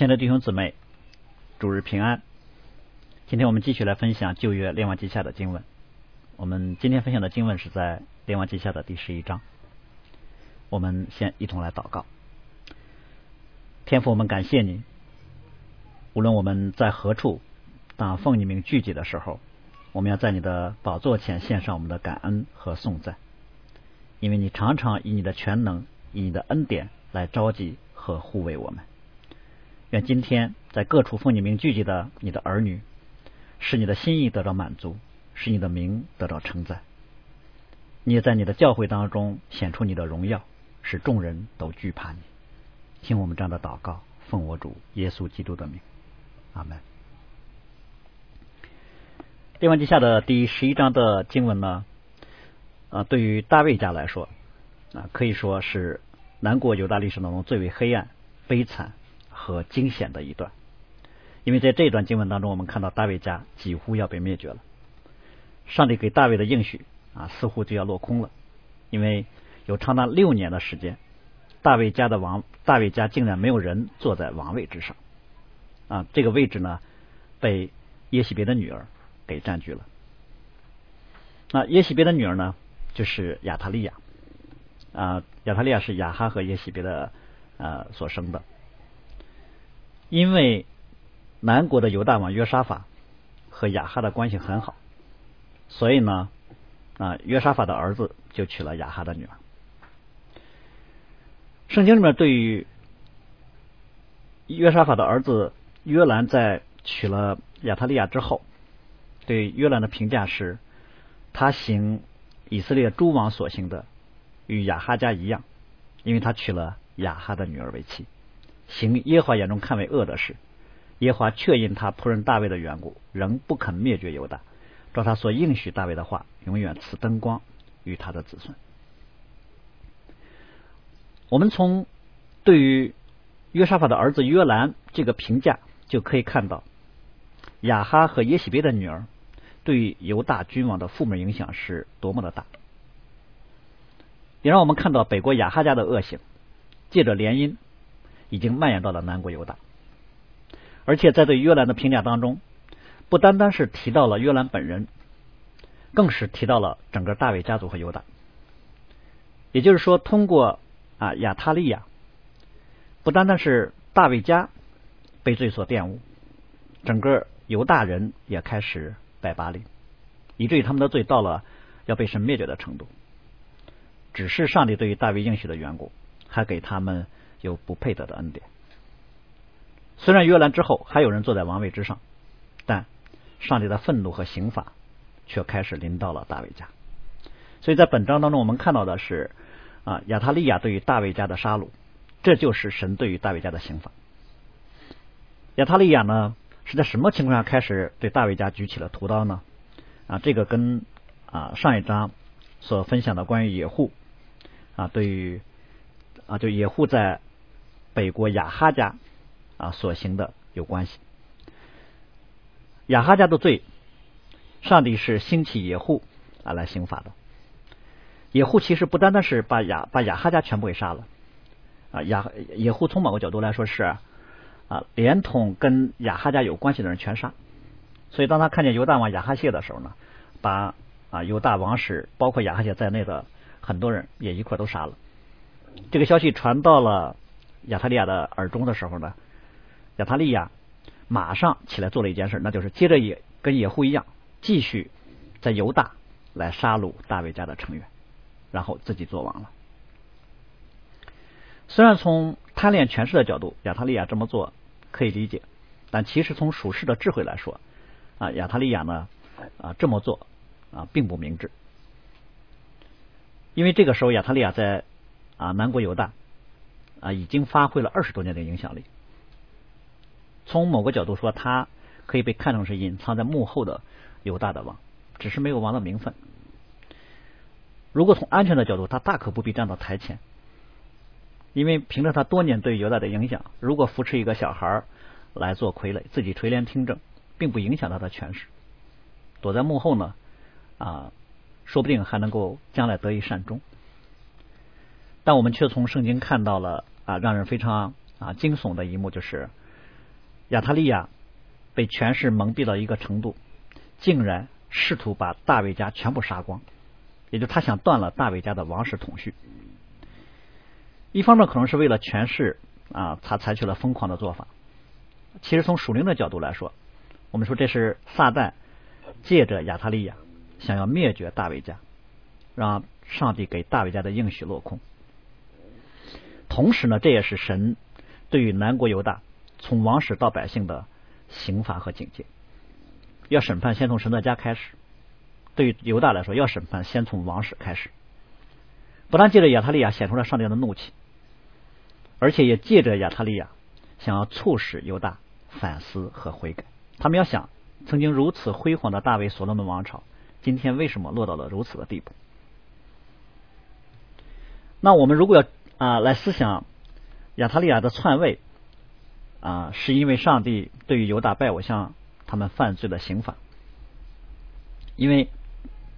亲爱的弟兄姊妹，主日平安。今天我们继续来分享旧约列王记下的经文。我们今天分享的经文是在列王记下的第十一章。我们先一同来祷告。天父，我们感谢你。无论我们在何处，当奉你名聚集的时候，我们要在你的宝座前献上我们的感恩和颂赞，因为你常常以你的全能、以你的恩典来召集和护卫我们。愿今天在各处奉你名聚集的你的儿女，使你的心意得到满足，使你的名得到称赞。你也在你的教会当中显出你的荣耀，使众人都惧怕你。听我们这样的祷告，奉我主耶稣基督的名，阿门。列王记下的第十一章的经文呢，啊，对于大卫家来说，啊，可以说是南国犹大历史当中最为黑暗、悲惨和惊险的一段。因为在这一段经文当中，我们看到大卫家几乎要被灭绝了，上帝给大卫的应许啊，似乎就要落空了。因为有长达六年的时间，大卫家的王，大卫家竟然没有人坐在王位之上啊，这个位置呢，被耶喜别的女儿。给占据了。那耶喜别的女儿呢，就是亚塔利亚啊。亚塔利亚是亚哈和耶喜别的呃所生的。因为南国的犹大王约沙法和亚哈的关系很好，所以呢啊约沙法的儿子就娶了亚哈的女儿。圣经里面对于约沙法的儿子约兰在娶了亚塔利亚之后。对约兰的评价是，他行以色列诸王所行的，与亚哈家一样，因为他娶了亚哈的女儿为妻，行耶华眼中看为恶的事。耶和华却因他仆人大卫的缘故，仍不肯灭绝犹大，照他所应许大卫的话，永远赐灯光与他的子孙。我们从对于约沙法的儿子约兰这个评价就可以看到，亚哈和耶喜别的女儿。对于犹大君王的负面影响是多么的大，也让我们看到北国亚哈家的恶行，借着联姻已经蔓延到了南国犹大，而且在对约兰的评价当中，不单单是提到了约兰本人，更是提到了整个大卫家族和犹大。也就是说，通过啊亚他利亚，不单单是大卫家被罪所玷污，整个犹大人也开始。拜巴利，以至于他们的罪到了要被神灭绝的程度。只是上帝对于大卫应许的缘故，还给他们有不配得的恩典。虽然约兰之后还有人坐在王位之上，但上帝的愤怒和刑罚却开始临到了大卫家。所以在本章当中，我们看到的是啊亚他利亚对于大卫家的杀戮，这就是神对于大卫家的刑罚。亚他利亚呢？是在什么情况下开始对大卫家举起了屠刀呢？啊，这个跟啊上一章所分享的关于野户啊，对于啊就野户在北国亚哈家啊所行的有关系。亚哈家的罪，上帝是兴起野户啊来刑罚的。野户其实不单单是把亚把亚哈家全部给杀了啊，亚野户从某个角度来说是。啊，连同跟亚哈家有关系的人全杀，所以当他看见犹大王亚哈谢的时候呢，把啊犹大王室包括亚哈谢在内的很多人也一块都杀了。这个消息传到了亚塔利亚的耳中的时候呢，亚塔利亚马上起来做了一件事，那就是接着也跟野户一样，继续在犹大来杀戮大卫家的成员，然后自己做王了。虽然从贪恋权势的角度，亚塔利亚这么做。可以理解，但其实从属世的智慧来说，啊，亚塔利亚呢啊这么做啊并不明智，因为这个时候亚塔利亚在啊南国犹大啊已经发挥了二十多年的影响力。从某个角度说，他可以被看成是隐藏在幕后的犹大的王，只是没有王的名分。如果从安全的角度，他大可不必站到台前。因为凭着他多年对犹大的影响，如果扶持一个小孩来做傀儡，自己垂帘听政，并不影响他的权势。躲在幕后呢，啊，说不定还能够将来得以善终。但我们却从圣经看到了啊，让人非常啊惊悚的一幕，就是亚他利亚被权势蒙蔽到一个程度，竟然试图把大卫家全部杀光，也就他想断了大卫家的王室统序。一方面可能是为了权势啊，他采取了疯狂的做法。其实从属灵的角度来说，我们说这是撒旦借着亚他利亚想要灭绝大卫家，让上帝给大卫家的应许落空。同时呢，这也是神对于南国犹大从王室到百姓的刑罚和警戒。要审判，先从神的家开始。对于犹大来说，要审判，先从王室开始。不但借着亚他利亚显出了上帝的怒气，而且也借着亚他利亚想要促使犹大反思和悔改。他们要想，曾经如此辉煌的大卫所罗门王朝，今天为什么落到了如此的地步？那我们如果要啊，来思想亚塔利亚的篡位啊，是因为上帝对于犹大拜偶像他们犯罪的刑罚，因为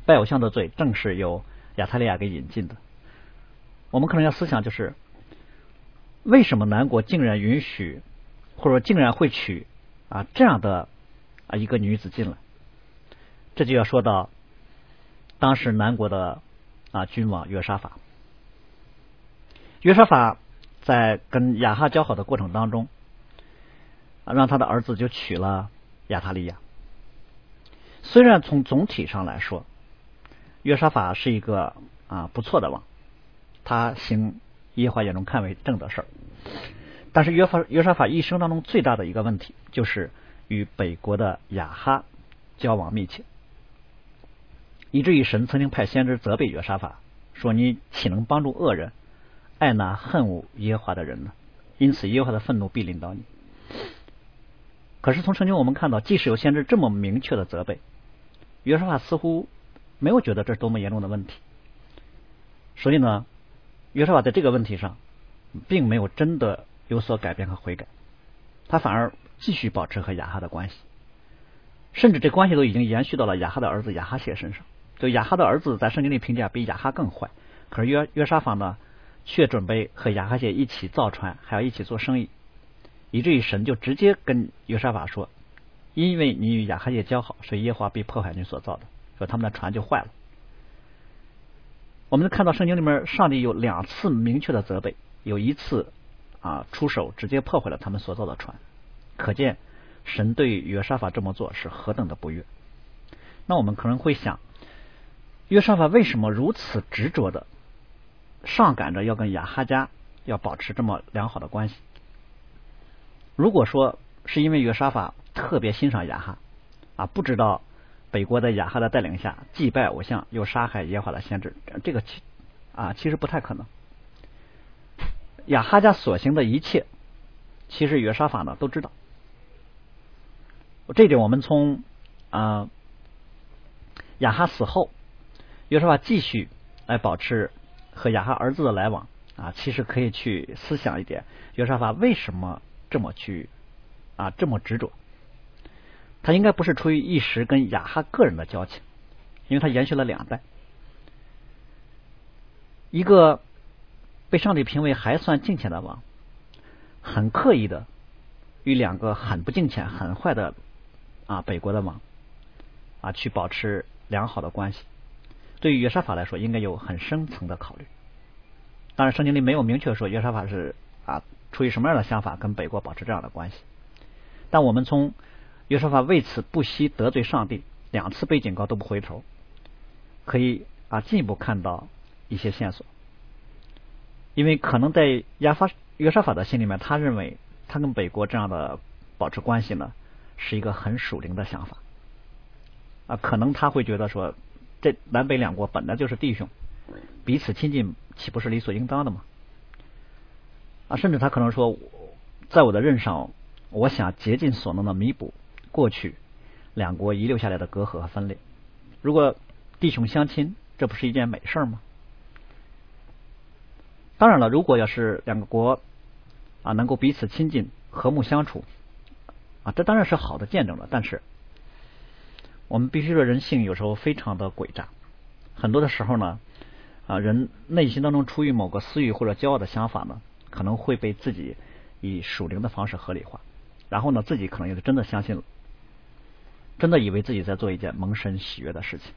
拜偶像的罪正是由亚塔利亚给引进的。我们可能要思想，就是为什么南国竟然允许，或者竟然会娶啊这样的啊一个女子进来？这就要说到当时南国的啊君王约沙法。约沙法在跟亚哈交好的过程当中，让他的儿子就娶了亚塔利亚。虽然从总体上来说，约沙法是一个啊不错的王，他行耶和华眼中看为正的事儿，但是约法约沙法一生当中最大的一个问题，就是与北国的亚哈交往密切，以至于神曾经派先知责备约沙法，说你岂能帮助恶人？爱那恨恶耶和华的人呢？因此耶和华的愤怒必临到你。可是从圣经我们看到，即使有先知这么明确的责备，约书亚似乎没有觉得这是多么严重的问题。所以呢，约书亚在这个问题上并没有真的有所改变和悔改，他反而继续保持和亚哈的关系，甚至这关系都已经延续到了亚哈的儿子亚哈谢身上。就亚哈的儿子在圣经里评价比亚哈更坏，可是约约沙法呢？却准备和亚哈谢一起造船，还要一起做生意，以至于神就直接跟约沙法说：“因为你与亚哈谢交好，所以耶和华被破坏你所造的，说他们的船就坏了。”我们看到圣经里面，上帝有两次明确的责备，有一次啊出手直接破坏了他们所造的船，可见神对约沙法这么做是何等的不悦。那我们可能会想，约沙法为什么如此执着的？上赶着要跟亚哈家要保持这么良好的关系。如果说是因为约沙法特别欣赏亚哈啊，不知道北国在亚哈的带领下祭拜偶像又杀害耶和华的先知，这个其啊其实不太可能。亚哈家所行的一切，其实约沙法呢都知道。这点我们从啊亚哈死后，约沙法继续来保持。和亚哈儿子的来往啊，其实可以去思想一点，约沙法为什么这么去啊这么执着？他应该不是出于一时跟亚哈个人的交情，因为他延续了两代，一个被上帝评为还算敬虔的王，很刻意的与两个很不敬虔、很坏的啊北国的王啊去保持良好的关系。对于约沙法来说，应该有很深层的考虑。当然，圣经里没有明确说约沙法是啊出于什么样的想法跟北国保持这样的关系。但我们从约沙法为此不惜得罪上帝，两次被警告都不回头，可以啊进一步看到一些线索。因为可能在亚法约沙法的心里面，他认为他跟北国这样的保持关系呢，是一个很属灵的想法啊，可能他会觉得说。这南北两国本来就是弟兄，彼此亲近岂不是理所应当的吗？啊，甚至他可能说，在我的任上，我想竭尽所能的弥补过去两国遗留下来的隔阂和分裂。如果弟兄相亲，这不是一件美事吗？当然了，如果要是两个国啊能够彼此亲近、和睦相处，啊，这当然是好的见证了。但是。我们必须说，人性有时候非常的诡诈。很多的时候呢，啊，人内心当中出于某个私欲或者骄傲的想法呢，可能会被自己以属灵的方式合理化，然后呢，自己可能也是真的相信了，真的以为自己在做一件蒙神喜悦的事情，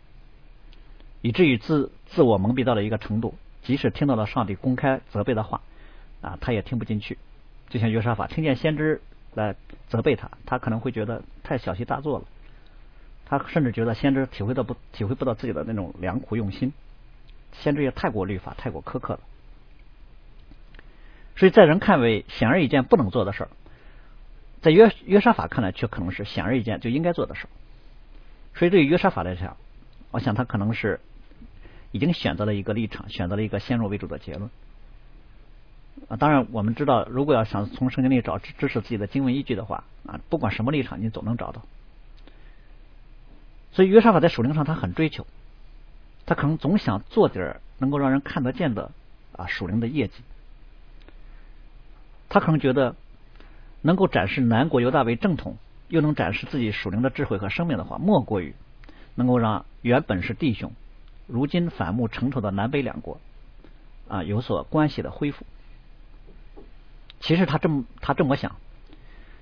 以至于自自我蒙蔽到了一个程度，即使听到了上帝公开责备的话啊，他也听不进去。就像约沙法听见先知来责备他，他可能会觉得太小题大做了，他甚至觉得先知体会到不体会不到自己的那种良苦用心，先知也太过律法，太过苛刻了。所以在人看为显而易见不能做的事儿，在约约沙法看来却可能是显而易见就应该做的事儿。所以对于约沙法来讲，我想他可能是已经选择了一个立场，选择了一个先入为主的结论。啊，当然我们知道，如果要想从圣经里找支支持自己的经文依据的话，啊，不管什么立场，你总能找到。所以约沙法在属灵上他很追求，他可能总想做点能够让人看得见的啊属灵的业绩。他可能觉得，能够展示南国犹大为正统，又能展示自己属灵的智慧和生命的话，莫过于能够让原本是弟兄，如今反目成仇的南北两国啊有所关系的恢复。其实他这么他这么想，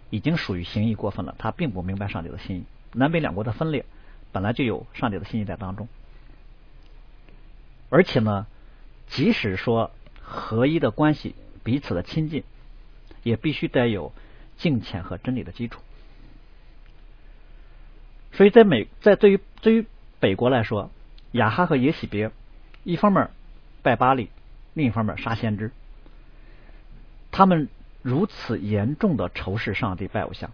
已经属于行义过分了。他并不明白上帝的心意。南北两国的分裂本来就有上帝的心意在当中，而且呢，即使说合一的关系，彼此的亲近。也必须得有敬虔和真理的基础，所以在美在对于对于北国来说，亚哈和耶喜别一方面拜巴利，另一方面杀先知，他们如此严重的仇视上帝拜偶像，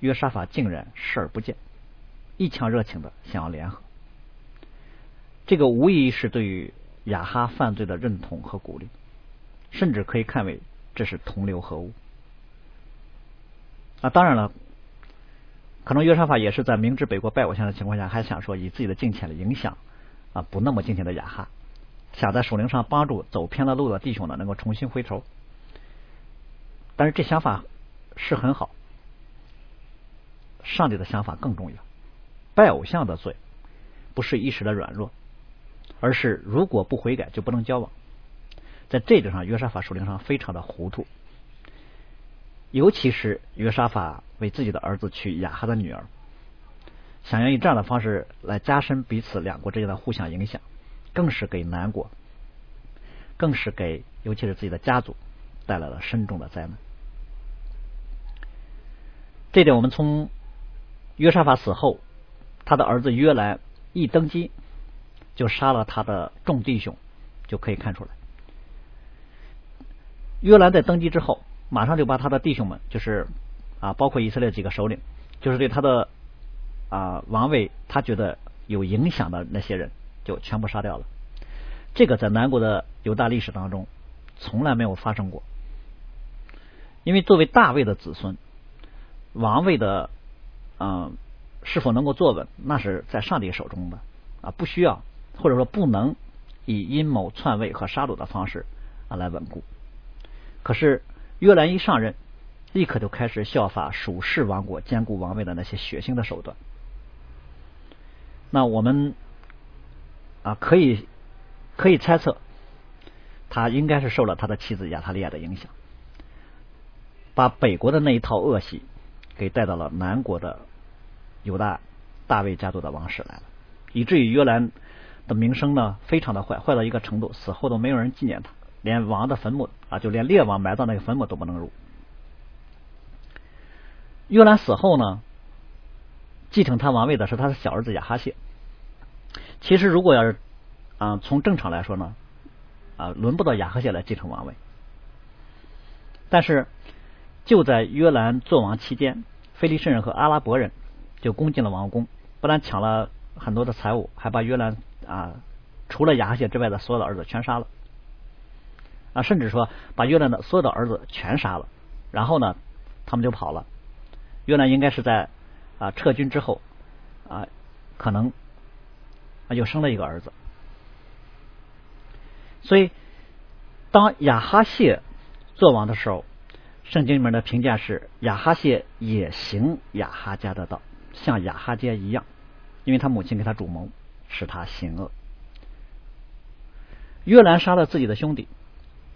约沙法竟然视而不见，一腔热情的想要联合，这个无疑是对于雅哈犯罪的认同和鼓励，甚至可以看为。这是同流合污啊！当然了，可能约沙法也是在明知北国拜偶像的情况下，还想说以自己的敬虔的影响啊，不那么敬虔的雅哈，想在属灵上帮助走偏了路的弟兄呢，能够重新回头。但是这想法是很好，上帝的想法更重要。拜偶像的罪不是一时的软弱，而是如果不悔改就不能交往。在这点上，约沙法属灵上非常的糊涂，尤其是约沙法为自己的儿子娶雅哈的女儿，想要以这样的方式来加深彼此两国之间的互相影响，更是给南国，更是给尤其是自己的家族带来了深重的灾难。这点我们从约沙法死后，他的儿子约兰一登基就杀了他的众弟兄，就可以看出来。约兰在登基之后，马上就把他的弟兄们，就是啊，包括以色列几个首领，就是对他的啊王位，他觉得有影响的那些人，就全部杀掉了。这个在南国的犹大历史当中从来没有发生过，因为作为大卫的子孙，王位的嗯是否能够坐稳，那是在上帝手中的啊，不需要或者说不能以阴谋篡位和杀戮的方式啊来稳固。可是约兰一上任，立刻就开始效法蜀氏王国兼顾王位的那些血腥的手段。那我们啊可以可以猜测，他应该是受了他的妻子亚塔利亚的影响，把北国的那一套恶习给带到了南国的犹大大卫家族的王室来了，以至于约兰的名声呢非常的坏，坏到一个程度，死后都没有人纪念他。连王的坟墓啊，就连列王埋葬那个坟墓都不能入。约兰死后呢，继承他王位的是他的小儿子亚哈谢。其实如果要是啊，从正常来说呢，啊，轮不到亚哈谢来继承王位。但是就在约兰做王期间，菲利士人和阿拉伯人就攻进了王宫，不但抢了很多的财物，还把约兰啊除了亚哈谢之外的所有的儿子全杀了。啊，甚至说把约兰的所有的儿子全杀了，然后呢，他们就跑了。约兰应该是在啊撤军之后啊，可能啊又生了一个儿子。所以，当亚哈谢做王的时候，圣经里面的评价是亚哈谢也行亚哈家的道，像亚哈家一样，因为他母亲给他主谋，使他行恶。约兰杀了自己的兄弟。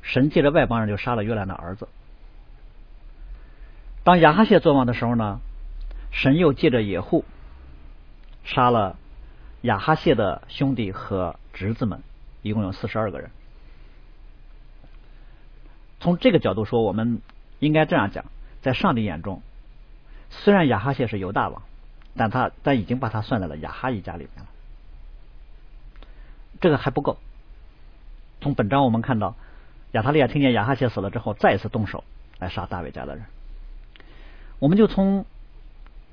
神借着外邦人就杀了约兰的儿子，当亚哈谢作王的时候呢，神又借着野户杀了亚哈谢的兄弟和侄子们，一共有四十二个人。从这个角度说，我们应该这样讲：在上帝眼中，虽然亚哈谢是犹大王，但他但已经把他算在了亚哈一家里面了。这个还不够。从本章我们看到，亚塔利亚听见亚哈谢死了之后，再次动手来杀大卫家的人。我们就从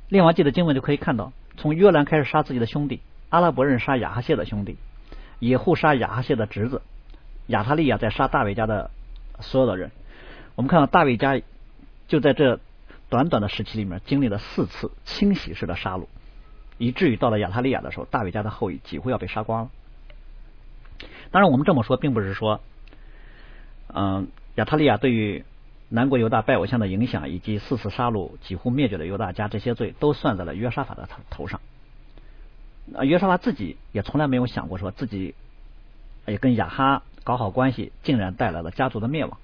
列王记的经文就可以看到，从约兰开始杀自己的兄弟，阿拉伯人杀亚哈谢的兄弟，野户杀亚哈谢的侄子，亚塔利亚在杀大卫家的所有的人。我们看到大卫家就在这短短的时期里面经历了四次清洗式的杀戮，以至于到了亚塔利亚的时候，大卫家的后裔几乎要被杀光了。当然，我们这么说，并不是说，嗯，亚特利亚对于南国犹大拜偶像的影响，以及四次杀戮几乎灭绝了犹大家这些罪，都算在了约沙法的头头上。啊，约沙法自己也从来没有想过，说自己也跟亚哈搞好关系，竟然带来了家族的灭亡。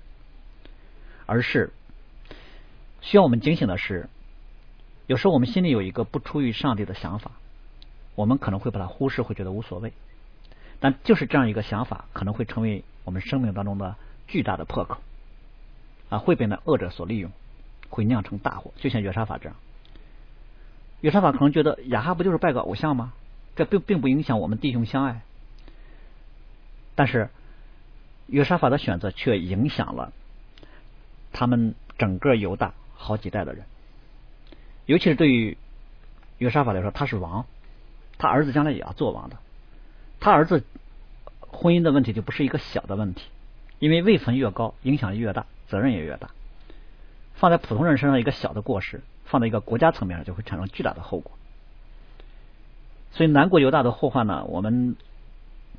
而是需要我们警醒的是，有时候我们心里有一个不出于上帝的想法，我们可能会把它忽视，会觉得无所谓。但就是这样一个想法，可能会成为我们生命当中的巨大的破口啊，会被那恶者所利用，会酿成大祸。就像约沙法这样，约沙法可能觉得亚哈不就是拜个偶像吗？这并并不影响我们弟兄相爱。但是约沙法的选择却影响了他们整个犹大好几代的人，尤其是对于约沙法来说，他是王，他儿子将来也要做王的。他儿子婚姻的问题就不是一个小的问题，因为位分越高，影响力越大，责任也越大。放在普通人身上一个小的过失，放在一个国家层面上就会产生巨大的后果。所以南国犹大的祸患呢，我们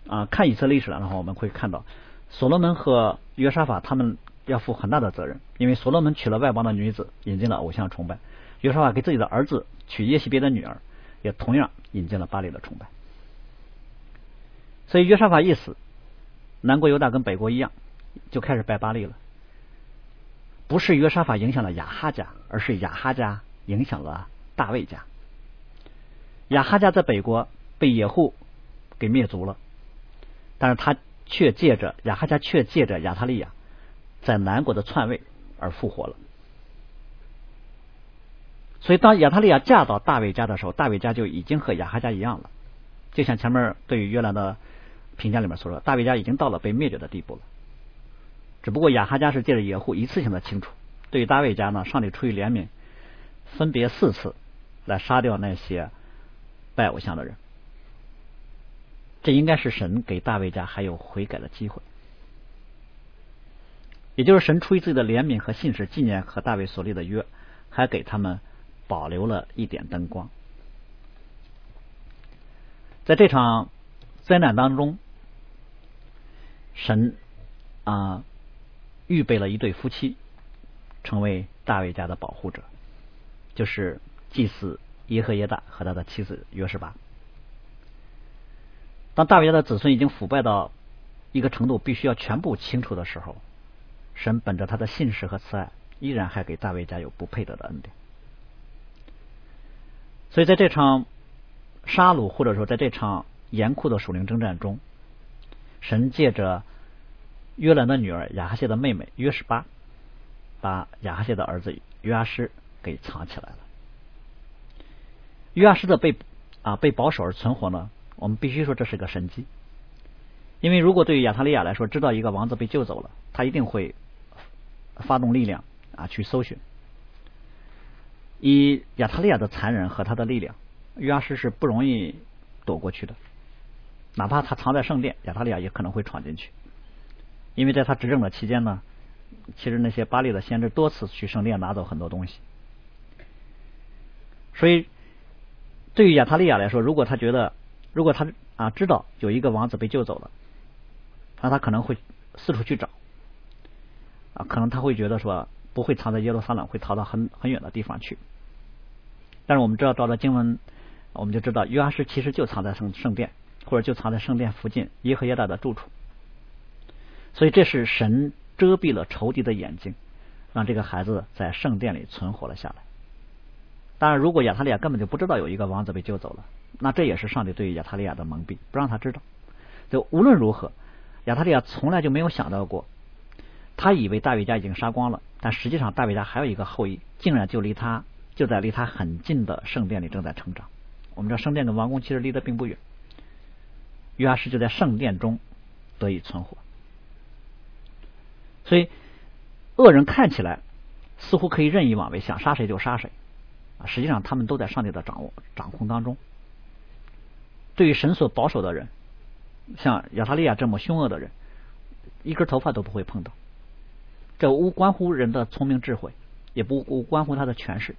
啊看以色列历史的话，我们会看到所罗门和约沙法他们要负很大的责任，因为所罗门娶了外邦的女子，引进了偶像崇拜；约沙法给自己的儿子娶耶西别的女儿，也同样引进了巴黎的崇拜。所以约沙法一死，南国犹大跟北国一样，就开始拜巴利了。不是约沙法影响了亚哈家，而是亚哈家影响了大卫家。亚哈家在北国被野户给灭族了，但是他却借着亚哈家却借着亚塔利亚在南国的篡位而复活了。所以当亚塔利亚嫁到大卫家的时候，大卫家就已经和亚哈家一样了，就像前面对于约兰的。评价里面所说，大卫家已经到了被灭绝的地步了。只不过亚哈家是借着野户一次性的清除，对于大卫家呢，上帝出于怜悯，分别四次来杀掉那些拜偶像的人。这应该是神给大卫家还有悔改的机会，也就是神出于自己的怜悯和信实，纪念和大卫所立的约，还给他们保留了一点灯光。在这场灾难当中。神啊，预备了一对夫妻，成为大卫家的保护者，就是祭司耶和耶大和他的妻子约什巴。当大卫家的子孙已经腐败到一个程度，必须要全部清除的时候，神本着他的信实和慈爱，依然还给大卫家有不配得的恩典。所以在这场杀戮，或者说在这场严酷的属灵征战中，神借着约兰的女儿亚哈谢的妹妹约什巴，把亚哈谢的儿子约阿施给藏起来了。约阿施的被啊被保守而存活呢，我们必须说这是个神迹。因为如果对于亚塔利亚来说，知道一个王子被救走了，他一定会发动力量啊去搜寻。以亚塔利亚的残忍和他的力量，约阿施是不容易躲过去的。哪怕他藏在圣殿，亚塔利亚也可能会闯进去，因为在他执政的期间呢，其实那些巴利的先知多次去圣殿拿走很多东西，所以对于亚塔利亚来说，如果他觉得，如果他啊知道有一个王子被救走了，那他可能会四处去找，啊，可能他会觉得说不会藏在耶路撒冷，会逃到很很远的地方去，但是我们知道照着经文，我们就知道约阿施其实就藏在圣圣殿。或者就藏在圣殿附近耶和耶大的住处，所以这是神遮蔽了仇敌的眼睛，让这个孩子在圣殿里存活了下来。当然，如果亚塔利亚根本就不知道有一个王子被救走了，那这也是上帝对于亚塔利亚的蒙蔽，不让他知道。就无论如何，亚塔利亚从来就没有想到过，他以为大卫家已经杀光了，但实际上大卫家还有一个后裔，竟然就离他就在离他很近的圣殿里正在成长。我们知道圣殿跟王宫其实离得并不远，约阿施就在圣殿中得以存活。所以，恶人看起来似乎可以任意妄为，想杀谁就杀谁啊！实际上，他们都在上帝的掌握掌控当中。对于神所保守的人，像亚塔利亚这么凶恶的人，一根头发都不会碰到。这无关乎人的聪明智慧，也不无关乎他的权势，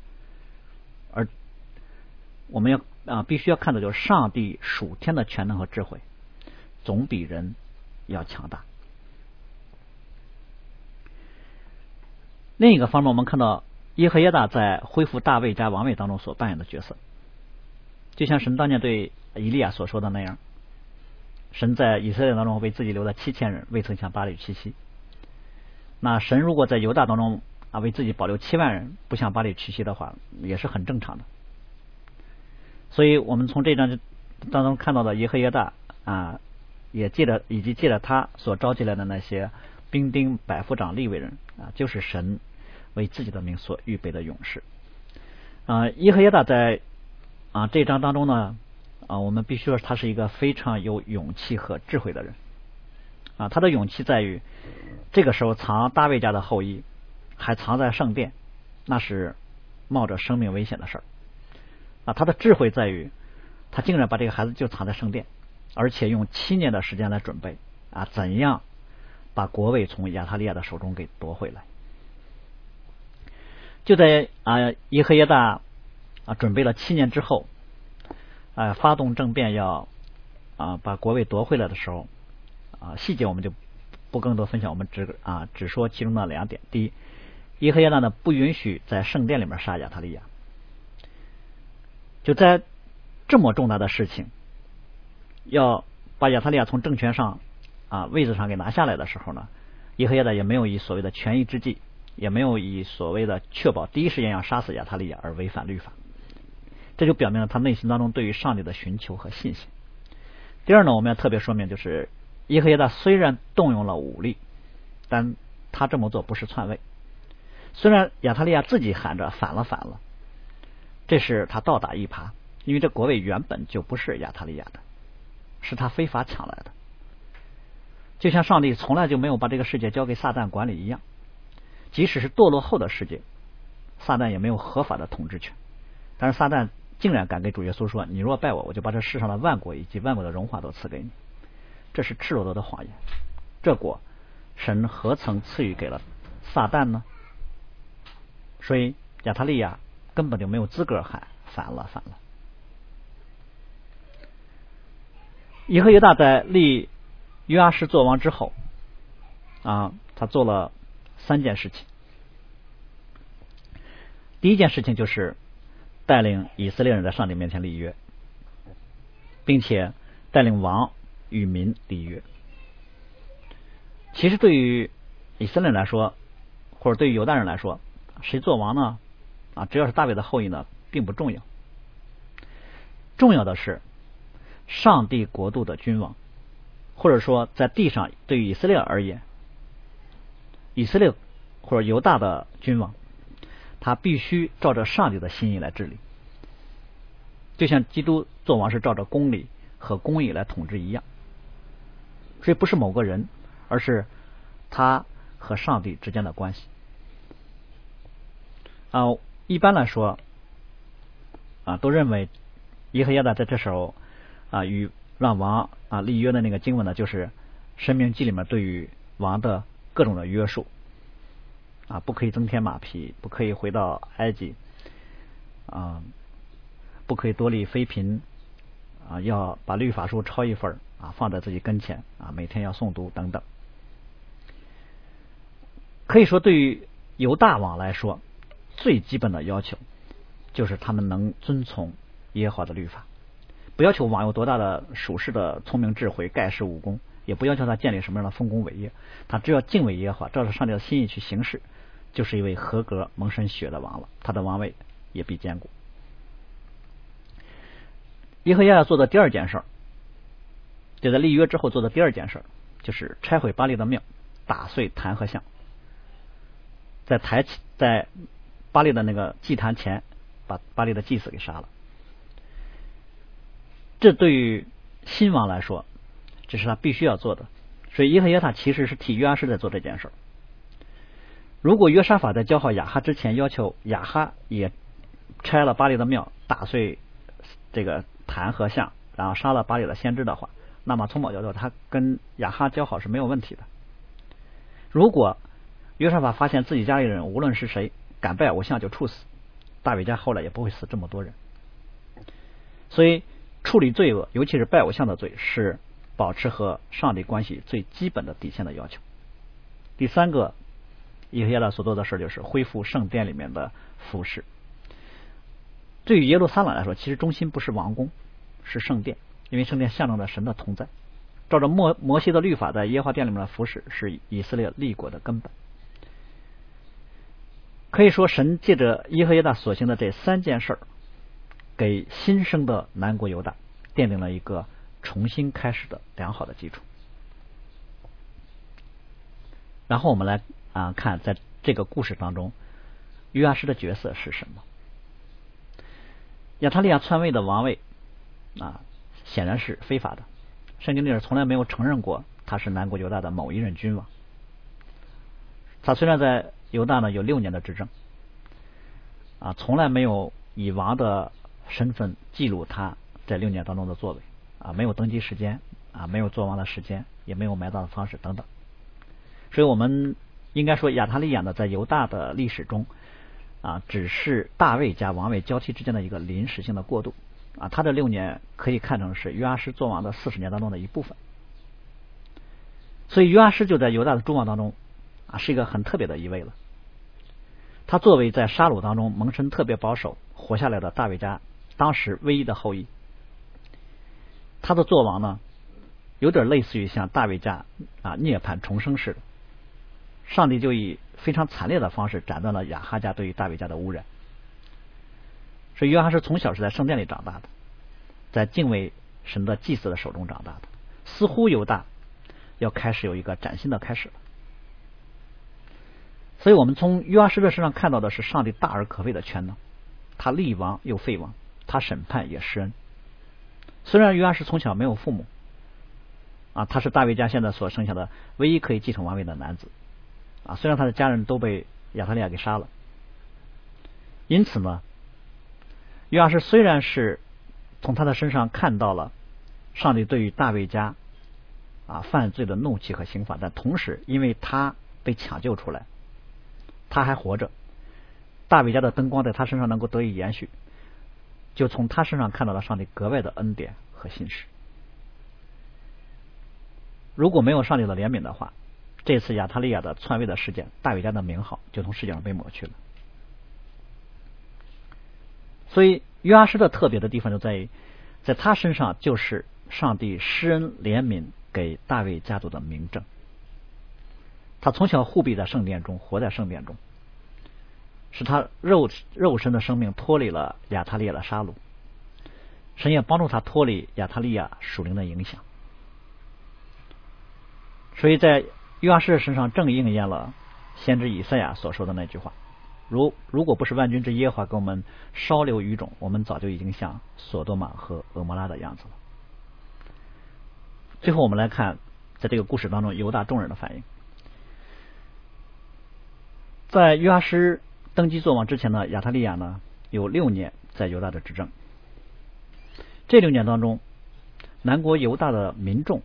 而我们要啊，必须要看的就是上帝属天的全能和智慧，总比人要强大。另一个方面，我们看到耶和耶大在恢复大卫家王位当中所扮演的角色，就像神当年对以利亚所说的那样，神在以色列当中为自己留了七千人，未曾向巴黎屈膝。那神如果在犹大当中啊为自己保留七万人，不向巴黎屈膝的话，也是很正常的。所以我们从这章当中看到的耶和耶大啊，也借着以及借着他所召集来的那些兵丁、百夫长、利未人啊，就是神。为自己的名所预备的勇士啊，耶和耶大在啊这一章当中呢啊，我们必须说他是一个非常有勇气和智慧的人啊。他的勇气在于这个时候藏大卫家的后裔，还藏在圣殿，那是冒着生命危险的事儿啊。他的智慧在于他竟然把这个孩子就藏在圣殿，而且用七年的时间来准备啊，怎样把国位从亚塔利亚的手中给夺回来。就在啊，耶和耶大啊准备了七年之后，啊发动政变要啊把国位夺回来的时候啊细节我们就不更多分享，我们只啊只说其中的两点。第一，耶和耶大呢不允许在圣殿里面杀亚塔利亚，就在这么重大的事情要把亚塔利亚从政权上啊位置上给拿下来的时候呢，耶和耶呢也没有以所谓的权宜之计。也没有以所谓的确保第一时间要杀死亚塔利亚而违反律法，这就表明了他内心当中对于上帝的寻求和信心。第二呢，我们要特别说明，就是耶和耶大虽然动用了武力，但他这么做不是篡位。虽然亚塔利亚自己喊着反了反了，这是他倒打一耙，因为这国位原本就不是亚塔利亚的，是他非法抢来的。就像上帝从来就没有把这个世界交给撒旦管理一样。即使是堕落后的世界，撒旦也没有合法的统治权。但是撒旦竟然敢给主耶稣说：“你若拜我，我就把这世上的万国以及万国的荣华都赐给你。”这是赤裸裸的谎言。这果神何曾赐予给了撒旦呢？所以亚塔利亚根本就没有资格喊反了，反了。以和犹大在立约阿施做王之后啊，他做了。三件事情，第一件事情就是带领以色列人在上帝面前立约，并且带领王与民立约。其实对于以色列来说，或者对于犹大人来说，谁做王呢？啊，只要是大卫的后裔呢，并不重要。重要的是上帝国度的君王，或者说在地上对于以色列而言。以色列或者犹大的君王，他必须照着上帝的心意来治理，就像基督做王是照着公理和公义来统治一样。所以不是某个人，而是他和上帝之间的关系。啊，一般来说，啊，都认为耶和亚大在这时候啊与让王啊立约的那个经文呢，就是《生命记》里面对于王的。各种的约束啊，不可以增添马匹，不可以回到埃及啊，不可以多立妃嫔啊，要把律法书抄一份儿啊，放在自己跟前啊，每天要诵读等等。可以说，对于犹大王来说，最基本的要求就是他们能遵从耶和华的律法，不要求王有多大的属世的聪明智慧、盖世武功。也不要求他建立什么样的丰功伟业，他只要敬畏耶和华，照着上帝的心意去行事，就是一位合格蒙神血的王了，他的王位也必坚固。耶和亚要做的第二件事儿，就在立约之后做的第二件事，就是拆毁巴利的庙，打碎坛和像，在台在巴利的那个祭坛前，把巴利的祭司给杀了。这对于新王来说，这是他必须要做的。所以耶和耶塔其实是替约阿施在做这件事。如果约沙法在教好雅哈之前要求雅哈也拆了巴黎的庙，打碎这个坛和像，然后杀了巴黎的先知的话，那么从某角度他跟雅哈交好是没有问题的。如果约沙法发现自己家里人无论是谁敢拜偶像就处死，大卫家后来也不会死这么多人。所以处理罪恶，尤其是拜偶像的罪，是保持和上帝关系最基本的底线的要求。第三个。耶和亚所做的事就是恢复圣殿里面的服饰。对于耶路撒冷来说，其实中心不是王宫，是圣殿，因为圣殿象征着神的同在。照着摩摩西的律法，在耶和华殿里面的服饰是以色列立国的根本。可以说，神借着耶和亚所行的这三件事儿，给新生的南国犹大奠定了一个重新开始的良好的基础。然后我们来。啊，看在这个故事当中，约阿施的角色是什么？亚塔利亚篡位的王位啊，显然是非法的。圣经里从来没有承认过他是南国犹大的某一任君王。他虽然在犹大呢有六年的执政，啊，从来没有以王的身份记录他在六年当中的作为，啊，没有登基时间，啊，没有做王的时间，也没有埋葬的方式等等。所以我们。应该说，亚塔利亚呢，在犹大的历史中啊，只是大卫家王位交替之间的一个临时性的过渡啊。他这六年可以看成是约阿施做王的四十年当中的一部分。所以约阿施就在犹大的诸王当中啊，是一个很特别的一位了。他作为在沙鲁当中蒙神特别保守活下来的大卫家当时唯一的后裔，他的做王呢，有点类似于像大卫家啊涅槃重生似的。上帝就以非常惨烈的方式斩断了亚哈家对于大卫家的污染。所以约翰是从小是在圣殿里长大的，在敬畏神的祭司的手中长大的，似乎犹大要开始有一个崭新的开始了。所以我们从约阿施的身上看到的是上帝大而可畏的全能，他立王又废王，他审判也施恩。虽然约阿施从小没有父母，啊，他是大卫家现在所剩下的唯一可以继承王位的男子。啊，虽然他的家人都被亚特利亚给杀了，因此呢，约阿施虽然是从他的身上看到了上帝对于大卫家啊犯罪的怒气和刑罚，但同时因为他被抢救出来，他还活着，大卫家的灯光在他身上能够得以延续，就从他身上看到了上帝格外的恩典和心事。如果没有上帝的怜悯的话，这次亚塔利亚的篡位的事件，大卫家的名号就从世界上被抹去了。所以约阿施的特别的地方就在于，在他身上就是上帝施恩怜悯给大卫家族的明证。他从小护庇在圣殿中，活在圣殿中，使他肉肉身的生命脱离了亚塔利亚的杀戮，神也帮助他脱离亚塔利亚属灵的影响。所以在约阿施身上正应验了先知以赛亚所说的那句话：“如如果不是万军之耶和华给我们稍留余种，我们早就已经像索多玛和俄摩拉的样子了。”最后，我们来看在这个故事当中犹大众人的反应。在约阿施登基做王之前呢，亚特利亚呢有六年在犹大的执政。这六年当中，南国犹大的民众。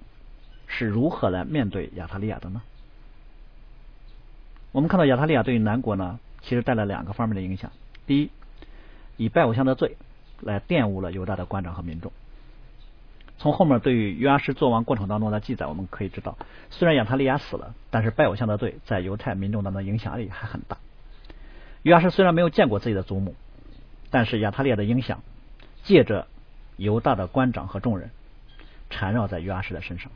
是如何来面对亚特利亚的呢？我们看到亚特利亚对于南国呢，其实带来两个方面的影响。第一，以拜偶像的罪来玷污了犹大的官长和民众。从后面对于约阿施作王过程当中的记载，我们可以知道，虽然亚特利亚死了，但是拜偶像的罪在犹太民众当中影响力还很大。约阿施虽然没有见过自己的祖母，但是亚特利亚的影响借着犹大的官长和众人缠绕在约阿施的身上。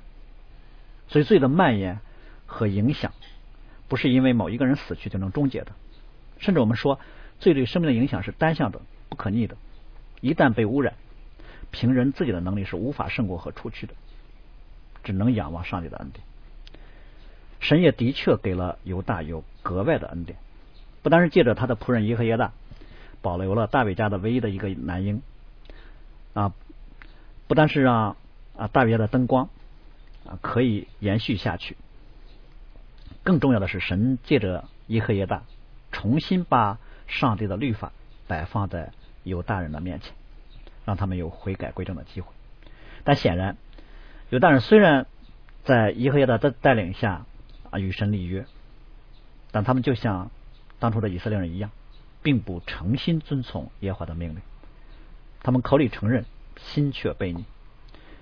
所以罪的蔓延和影响，不是因为某一个人死去就能终结的。甚至我们说，罪对生命的影响是单向的、不可逆的。一旦被污染，凭人自己的能力是无法胜过和除去的，只能仰望上帝的恩典。神也的确给了犹大有格外的恩典，不单是借着他的仆人耶和耶大，保留了大卫家的唯一的一个男婴啊，不单是让啊大卫家的灯光啊可以延续下去，更重要的是神借着耶和耶大重新把上帝的律法摆放在犹大人的面前，让他们有悔改归正的机会。但显然，犹大人虽然在耶和华的带带领下。啊，与神立约，但他们就像当初的以色列人一样，并不诚心遵从耶和华的命令。他们口里承认，心却背逆。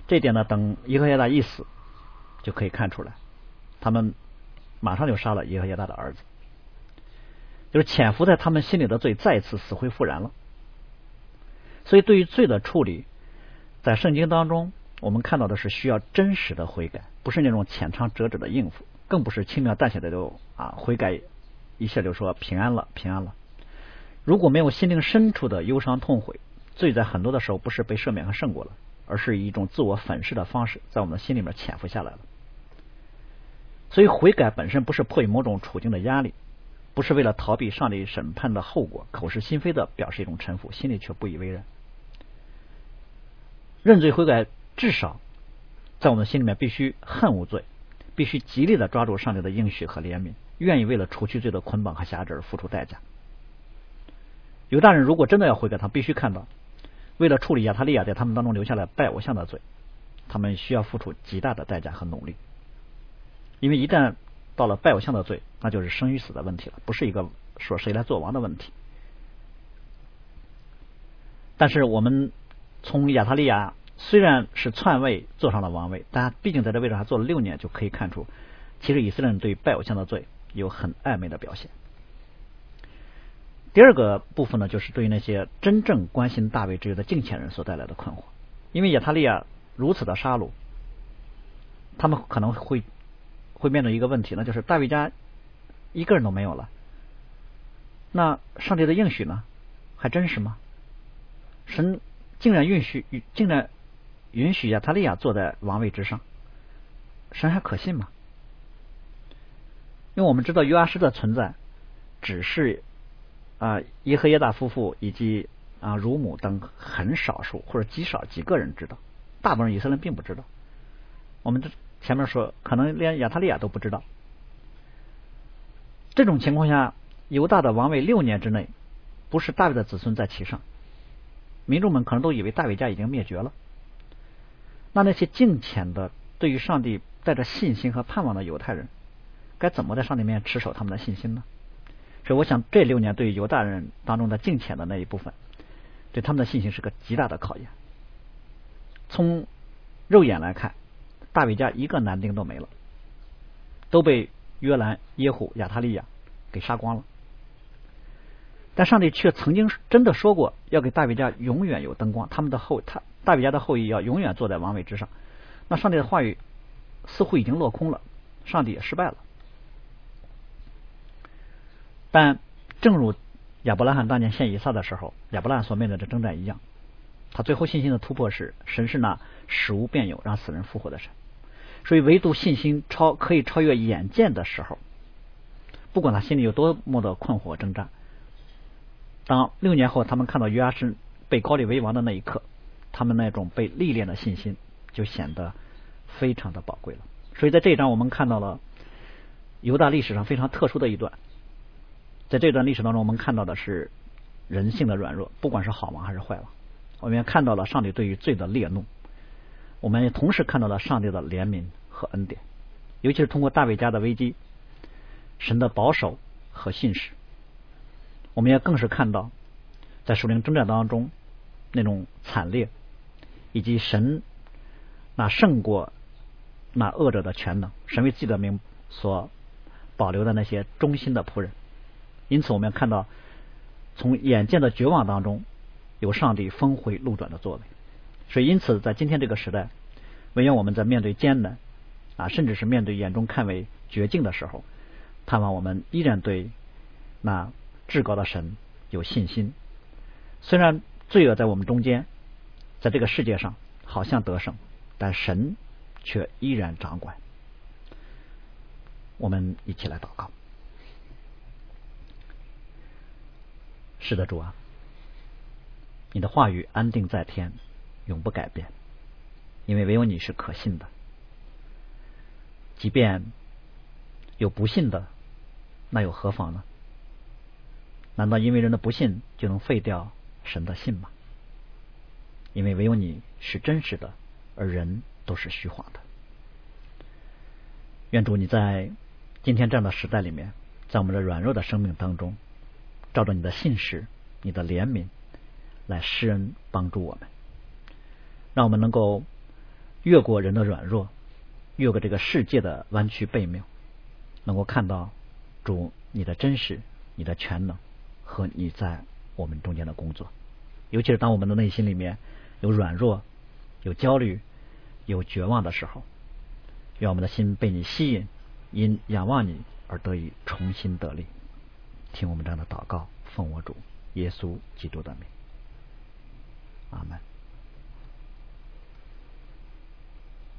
这点呢，等耶和华大一死，就可以看出来。他们马上就杀了耶和华的儿子，就是潜伏在他们心里的罪再次死灰复燃了。所以，对于罪的处理，在圣经当中，我们看到的是需要真实的悔改，不是那种浅尝辄止的应付。更不是轻描淡写的就啊悔改一下就说平安了平安了。如果没有心灵深处的忧伤痛悔，罪在很多的时候不是被赦免和胜过了，而是以一种自我粉饰的方式在我们的心里面潜伏下来了。所以悔改本身不是迫于某种处境的压力，不是为了逃避上帝审判的后果，口是心非的表示一种臣服，心里却不以为然。认罪悔改至少在我们心里面必须恨无罪。必须极力的抓住上帝的应许和怜悯，愿意为了除去罪的捆绑和辖制而付出代价。犹大人如果真的要悔改，他必须看到，为了处理亚他利亚在他们当中留下来拜偶像的罪，他们需要付出极大的代价和努力。因为一旦到了拜偶像的罪，那就是生与死的问题了，不是一个说谁来做王的问题。但是我们从亚他利亚。虽然是篡位坐上了王位，但毕竟在这位置上坐了六年，就可以看出，其实以色列人对拜偶像的罪有很暧昧的表现。第二个部分呢，就是对于那些真正关心大卫之约的敬虔人所带来的困惑，因为亚他利亚如此的杀戮，他们可能会会面对一个问题，那就是大卫家一个人都没有了，那上帝的应许呢，还真实吗？神竟然允许，竟然。允许亚他利亚坐在王位之上，神还可信吗？因为我们知道约阿施的存在，只是啊耶和耶大夫妇以及啊乳母等很少数或者极少几个人知道，大部分以色列并不知道。我们这前面说，可能连亚他利亚都不知道。这种情况下，犹大的王位六年之内，不是大卫的子孙在其上，民众们可能都以为大卫家已经灭绝了。那那些敬虔的、对于上帝带着信心和盼望的犹太人，该怎么在上帝面前持守他们的信心呢？所以，我想这六年对于犹大人当中的敬虔的那一部分，对他们的信心是个极大的考验。从肉眼来看，大卫家一个男丁都没了，都被约兰、耶户、亚他利亚给杀光了。但上帝却曾经真的说过，要给大卫家永远有灯光，他们的后他。大卫家的后裔要永远坐在王位之上，那上帝的话语似乎已经落空了，上帝也失败了。但正如亚伯拉罕当年献以撒的时候，亚伯拉罕所面对的征战一样，他最后信心的突破是神是那使无变有、让死人复活的神。所以，唯独信心超可以超越眼见的时候，不管他心里有多么的困惑挣扎，当六年后他们看到约阿施被高丽为王的那一刻。他们那种被历练的信心就显得非常的宝贵了。所以在这一章，我们看到了犹大历史上非常特殊的一段。在这段历史当中，我们看到的是人性的软弱，不管是好王还是坏王。我们也看到了上帝对于罪的烈怒，我们也同时看到了上帝的怜悯和恩典。尤其是通过大卫家的危机，神的保守和信使，我们也更是看到在属灵征战当中那种惨烈。以及神那胜过那恶者的全能，神为自己的名所保留的那些忠心的仆人。因此，我们要看到从眼见的绝望当中，有上帝峰回路转的作为。所以，因此在今天这个时代，唯愿我们在面对艰难啊，甚至是面对眼中看为绝境的时候，盼望我们依然对那至高的神有信心。虽然罪恶在我们中间，在这个世界上好像得胜，但神却依然掌管。我们一起来祷告。是的，主啊，你的话语安定在天，永不改变，因为唯有你是可信的。即便有不信的，那又何妨呢？难道因为人的不信就能废掉神的信吗？因为唯有你是真实的，而人都是虚晃的。愿主你在今天这样的时代里面，在我们的软弱的生命当中。照着你的信实、你的怜悯来施恩帮助我们，让我们能够越过人的软弱，越过这个世界的弯曲背面，能够看到主你的真实、你的全能和你在我们中间的工作。尤其是当我们的内心里面有软弱、有焦虑、有绝望的时候，愿我们的心被你吸引，因仰望你而得以重新得力。听我们这样的祷告，奉我主耶稣基督的名，阿门。